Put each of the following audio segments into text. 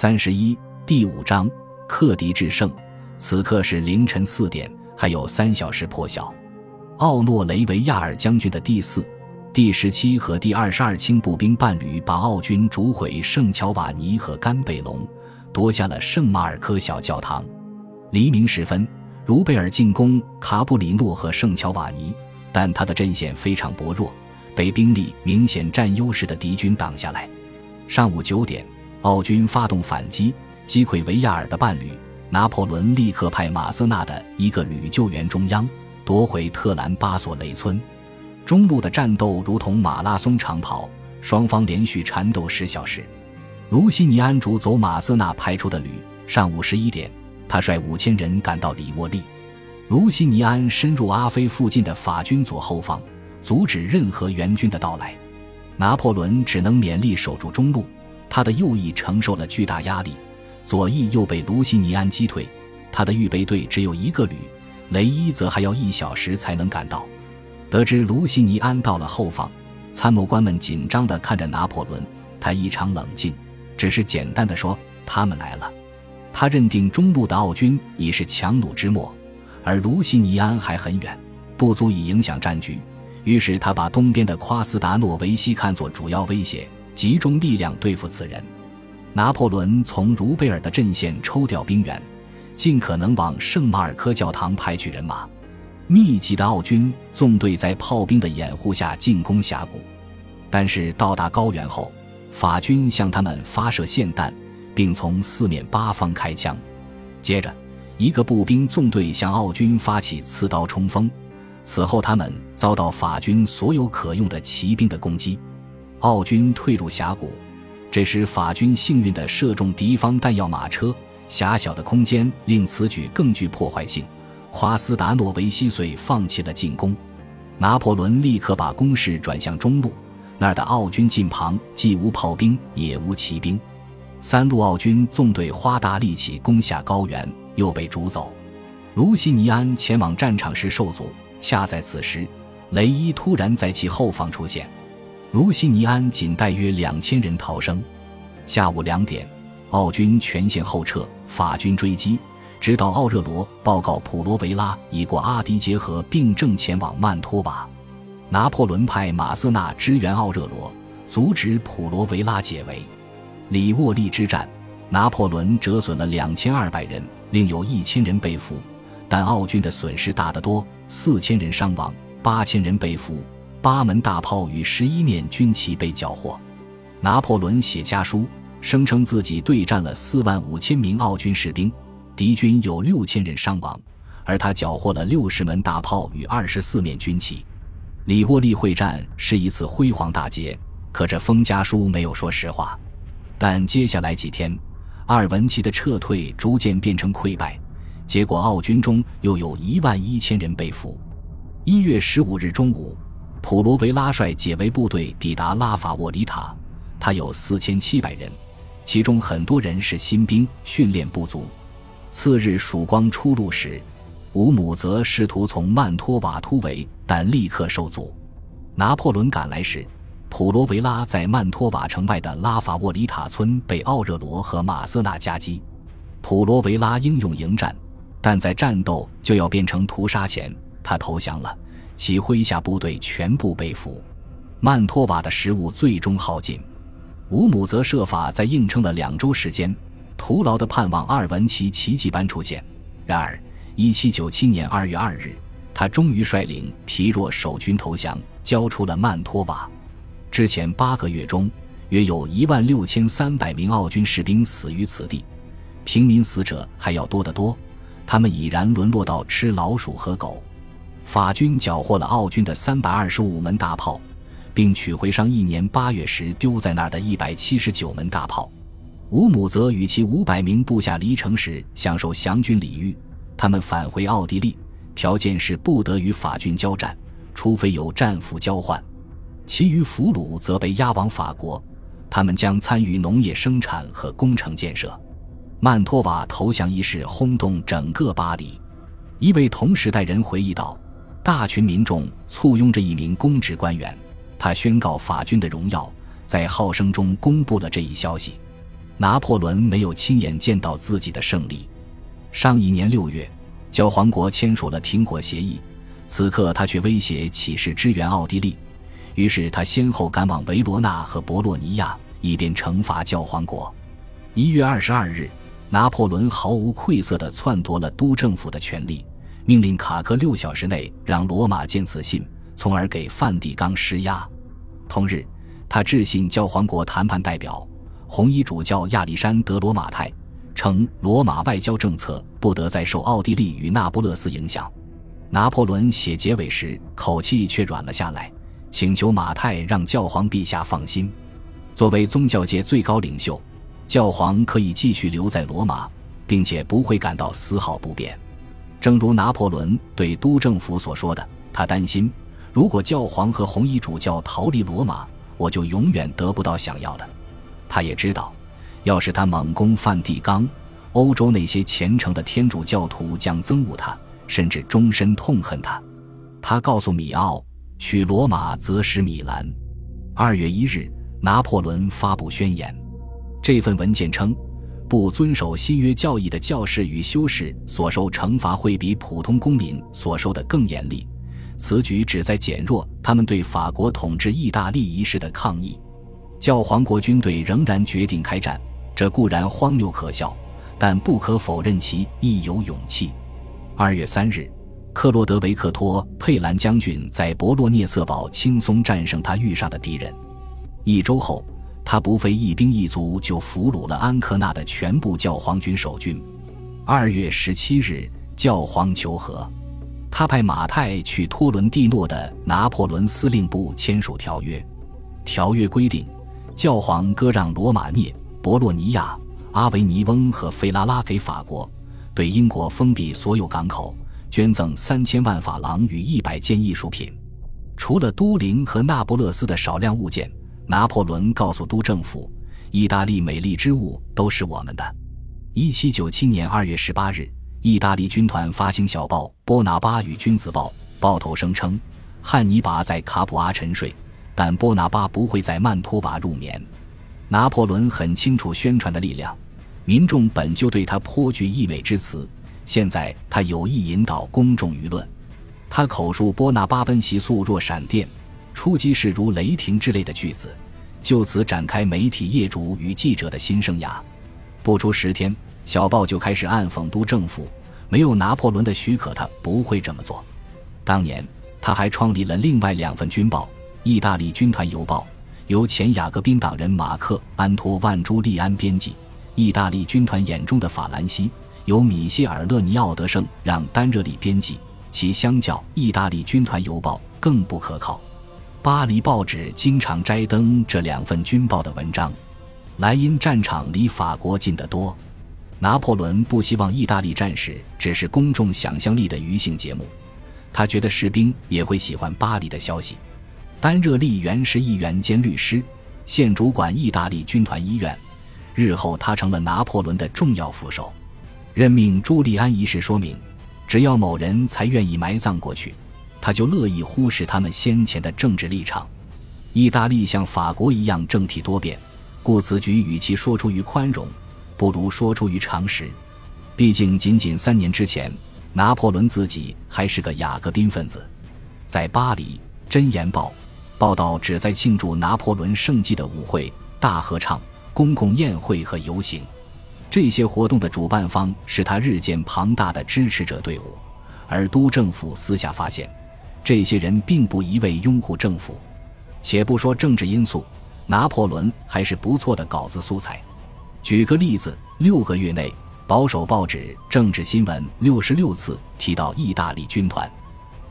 三十一第五章克敌制胜。此刻是凌晨四点，还有三小时破晓。奥诺雷维亚尔将军的第四、第十七和第二十二轻步兵伴侣把奥军逐毁圣乔瓦尼和甘贝隆，夺下了圣马尔科小教堂。黎明时分，茹贝尔进攻卡布里诺和圣乔瓦尼，但他的阵线非常薄弱，被兵力明显占优势的敌军挡下来。上午九点。奥军发动反击，击溃维亚尔的伴侣。拿破仑立刻派马瑟纳的一个旅救援中央，夺回特兰巴索雷村。中路的战斗如同马拉松长跑，双方连续缠斗十小时。卢西尼安主走马瑟纳派出的旅。上午十一点，他率五千人赶到里沃利。卢西尼安深入阿菲附近的法军左后方，阻止任何援军的到来。拿破仑只能勉力守住中路。他的右翼承受了巨大压力，左翼又被卢西尼安击退。他的预备队只有一个旅，雷伊则还要一小时才能赶到。得知卢西尼安到了后方，参谋官们紧张地看着拿破仑。他异常冷静，只是简单的说：“他们来了。”他认定中路的奥军已是强弩之末，而卢西尼安还很远，不足以影响战局。于是他把东边的夸斯达诺维西看作主要威胁。集中力量对付此人。拿破仑从茹贝尔的阵线抽调兵员，尽可能往圣马尔科教堂派去人马。密集的奥军纵队在炮兵的掩护下进攻峡谷，但是到达高原后，法军向他们发射霰弹，并从四面八方开枪。接着，一个步兵纵队向奥军发起刺刀冲锋，此后他们遭到法军所有可用的骑兵的攻击。奥军退入峡谷，这时法军幸运地射中敌方弹药马车，狭小的空间令此举更具破坏性。夸斯达诺维西遂放弃了进攻，拿破仑立刻把攻势转向中路，那儿的奥军近旁既无炮兵也无骑兵，三路奥军纵队花大力气攻下高原，又被逐走。卢西尼安前往战场时受阻，恰在此时，雷伊突然在其后方出现。卢西尼安仅带约两千人逃生。下午两点，奥军全线后撤，法军追击，直到奥热罗报告普罗维拉已过阿迪杰河，并正前往曼托瓦。拿破仑派马瑟纳支援奥热罗，阻止普罗维拉解围。里沃利之战，拿破仑折损了两千二百人，另有一千人被俘，但奥军的损失大得多，四千人伤亡，八千人被俘。八门大炮与十一面军旗被缴获。拿破仑写家书，声称自己对战了四万五千名奥军士兵，敌军有六千人伤亡，而他缴获了六十门大炮与二十四面军旗。里沃利会战是一次辉煌大捷，可这封家书没有说实话。但接下来几天，阿尔文奇的撤退逐渐变成溃败，结果奥军中又有一万一千人被俘。一月十五日中午。普罗维拉率解围部队抵达拉法沃里塔，他有四千七百人，其中很多人是新兵，训练不足。次日曙光出露时，吴姆则试图从曼托瓦突围，但立刻受阻。拿破仑赶来时，普罗维拉在曼托瓦城外的拉法沃里塔村被奥热罗和马瑟纳夹击。普罗维拉英勇迎战，但在战斗就要变成屠杀前，他投降了。其麾下部队全部被俘，曼托瓦的食物最终耗尽。吴姆则设法在硬撑了两周时间，徒劳地盼望阿尔文奇奇迹般出现。然而，1797年2月2日，他终于率领疲弱守军投降，交出了曼托瓦。之前八个月中，约有一万六千三百名奥军士兵死于此地，平民死者还要多得多。他们已然沦落到吃老鼠和狗。法军缴获了奥军的三百二十五门大炮，并取回上一年八月时丢在那儿的一百七十九门大炮。吴姆则与其五百名部下离城时享受降军礼遇，他们返回奥地利，条件是不得与法军交战，除非有战俘交换。其余俘虏则被押往法国，他们将参与农业生产和工程建设。曼托瓦投降一事轰动整个巴黎，一位同时代人回忆道。大群民众簇拥着一名公职官员，他宣告法军的荣耀，在号声中公布了这一消息。拿破仑没有亲眼见到自己的胜利。上一年六月，教皇国签署了停火协议，此刻他却威胁起誓支援奥地利。于是他先后赶往维罗纳和博洛尼亚，以便惩罚教皇国。一月二十二日，拿破仑毫无愧色地篡夺了都政府的权力，命令卡克六小时内让罗马见此信，从而给梵蒂冈施压。同日，他致信教皇国谈判代表、红衣主教亚历山德罗马泰，称罗马外交政策不得再受奥地利与那不勒斯影响。拿破仑写结尾时，口气却软了下来。请求马太让教皇陛下放心，作为宗教界最高领袖，教皇可以继续留在罗马，并且不会感到丝毫不便。正如拿破仑对都政府所说的，他担心如果教皇和红衣主教逃离罗马，我就永远得不到想要的。他也知道，要是他猛攻梵蒂冈，欧洲那些虔诚的天主教徒将憎恶他，甚至终身痛恨他。他告诉米奥。取罗马则使米兰。二月一日，拿破仑发布宣言。这份文件称，不遵守新约教义的教士与修士所受惩罚会比普通公民所受的更严厉。此举旨在减弱他们对法国统治意大利一事的抗议。教皇国军队仍然决定开战，这固然荒谬可笑，但不可否认其亦有勇气。二月三日。克洛德维克托·佩兰将军在博洛涅瑟堡轻松战胜他遇上的敌人。一周后，他不费一兵一卒就俘虏了安科纳的全部教皇军守军。二月十七日，教皇求和，他派马泰去托伦蒂诺的拿破仑司令部签署条约。条约规定，教皇割让罗马涅、博洛尼亚、阿维尼翁和费拉拉给法国，对英国封闭所有港口。捐赠三千万法郎与一百件艺术品，除了都灵和那不勒斯的少量物件，拿破仑告诉都政府：“意大利美丽之物都是我们的。”一七九七年二月十八日，意大利军团发行小报《波拿巴与君子报》，报头声称：“汉尼拔在卡普阿沉睡，但波拿巴不会在曼托瓦入眠。”拿破仑很清楚宣传的力量，民众本就对他颇具溢美之词。现在他有意引导公众舆论，他口述波拿巴奔袭速若闪电，出击势如雷霆之类的句子，就此展开媒体业主与记者的新生涯。不出十天，小报就开始暗讽都政府，没有拿破仑的许可，他不会这么做。当年他还创立了另外两份军报：《意大利军团邮报》，由前雅各宾党人马克·安托万·朱利安编辑；《意大利军团眼中的法兰西》。由米歇尔·勒尼奥德圣让丹热里编辑，其相较《意大利军团邮报》更不可靠。巴黎报纸经常摘登这两份军报的文章。莱茵战场离法国近得多。拿破仑不希望意大利战士只是公众想象力的娱性节目，他觉得士兵也会喜欢巴黎的消息。丹热利原是议员兼律师，现主管意大利军团医院。日后他成了拿破仑的重要副手。任命朱利安一事说明，只要某人才愿意埋葬过去，他就乐意忽视他们先前的政治立场。意大利像法国一样政体多变，故此举与其说出于宽容，不如说出于常识。毕竟仅仅三年之前，拿破仑自己还是个雅各宾分子。在巴黎，《箴言报》报道旨在庆祝拿破仑圣迹的舞会、大合唱、公共宴会和游行。这些活动的主办方是他日渐庞大的支持者队伍，而都政府私下发现，这些人并不一味拥护政府。且不说政治因素，拿破仑还是不错的稿子素材。举个例子，六个月内，保守报纸《政治新闻》六十六次提到意大利军团。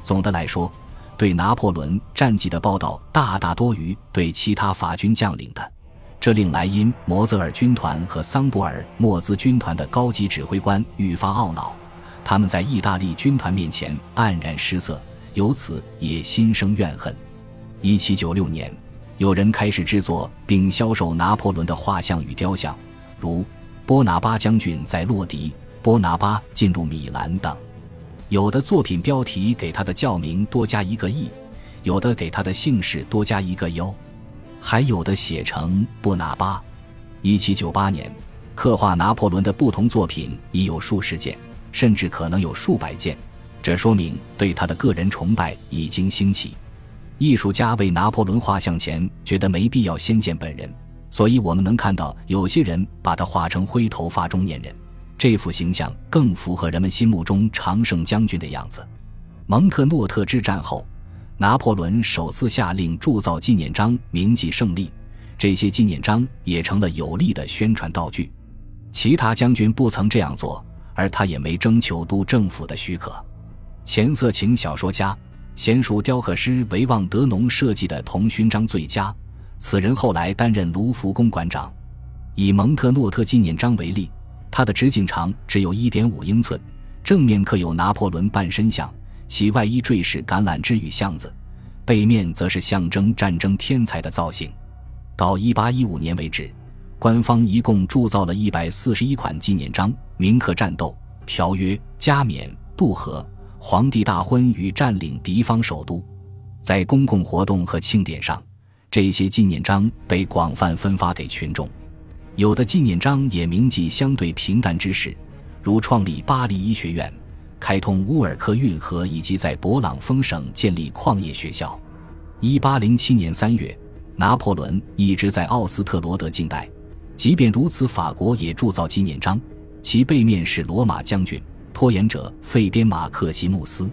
总的来说，对拿破仑战绩的报道大大多于对其他法军将领的。这令莱茵摩泽尔军团和桑博尔莫兹军团的高级指挥官愈发懊恼，他们在意大利军团面前黯然失色，由此也心生怨恨。一七九六年，有人开始制作并销售拿破仑的画像与雕像，如波拿巴将军在洛迪、波拿巴进入米兰等。有的作品标题给他的教名多加一个“ “e”，”，有的给他的姓氏多加一个“ “u”，”。还有的写成布拿巴，一七九八年，刻画拿破仑的不同作品已有数十件，甚至可能有数百件。这说明对他的个人崇拜已经兴起。艺术家为拿破仑画像前，觉得没必要先见本人，所以我们能看到有些人把他画成灰头发中年人。这幅形象更符合人们心目中常胜将军的样子。蒙特诺特之战后，拿破仑首次下令铸造纪念章，铭记胜利。这些纪念章也成了有力的宣传道具。其他将军不曾这样做，而他也没征求都政府的许可。前色情小说家、娴熟雕刻师维旺德农设计的铜勋章最佳，此人后来担任卢浮宫馆长。以蒙特诺特纪念章为例。它的直径长只有一点五英寸，正面刻有拿破仑半身像，其外衣缀饰橄榄枝与橡子，背面则是象征战争天才的造型。到一八一五年为止，官方一共铸造了一百四十一款纪念章，铭刻战斗、条约、加冕、渡河、皇帝大婚与占领敌方首都。在公共活动和庆典上，这些纪念章被广泛分发给群众。有的纪念章也铭记相对平淡之事，如创立巴黎医学院、开通乌尔克运河以及在勃朗峰省建立矿业学校。一八零七年三月，拿破仑一直在奥斯特罗德静待。即便如此，法国也铸造纪念章，其背面是罗马将军、拖延者费边马克西穆斯。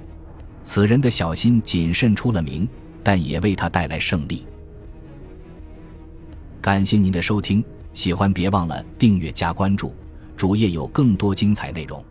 此人的小心谨慎出了名，但也为他带来胜利。感谢您的收听。喜欢别忘了订阅加关注，主页有更多精彩内容。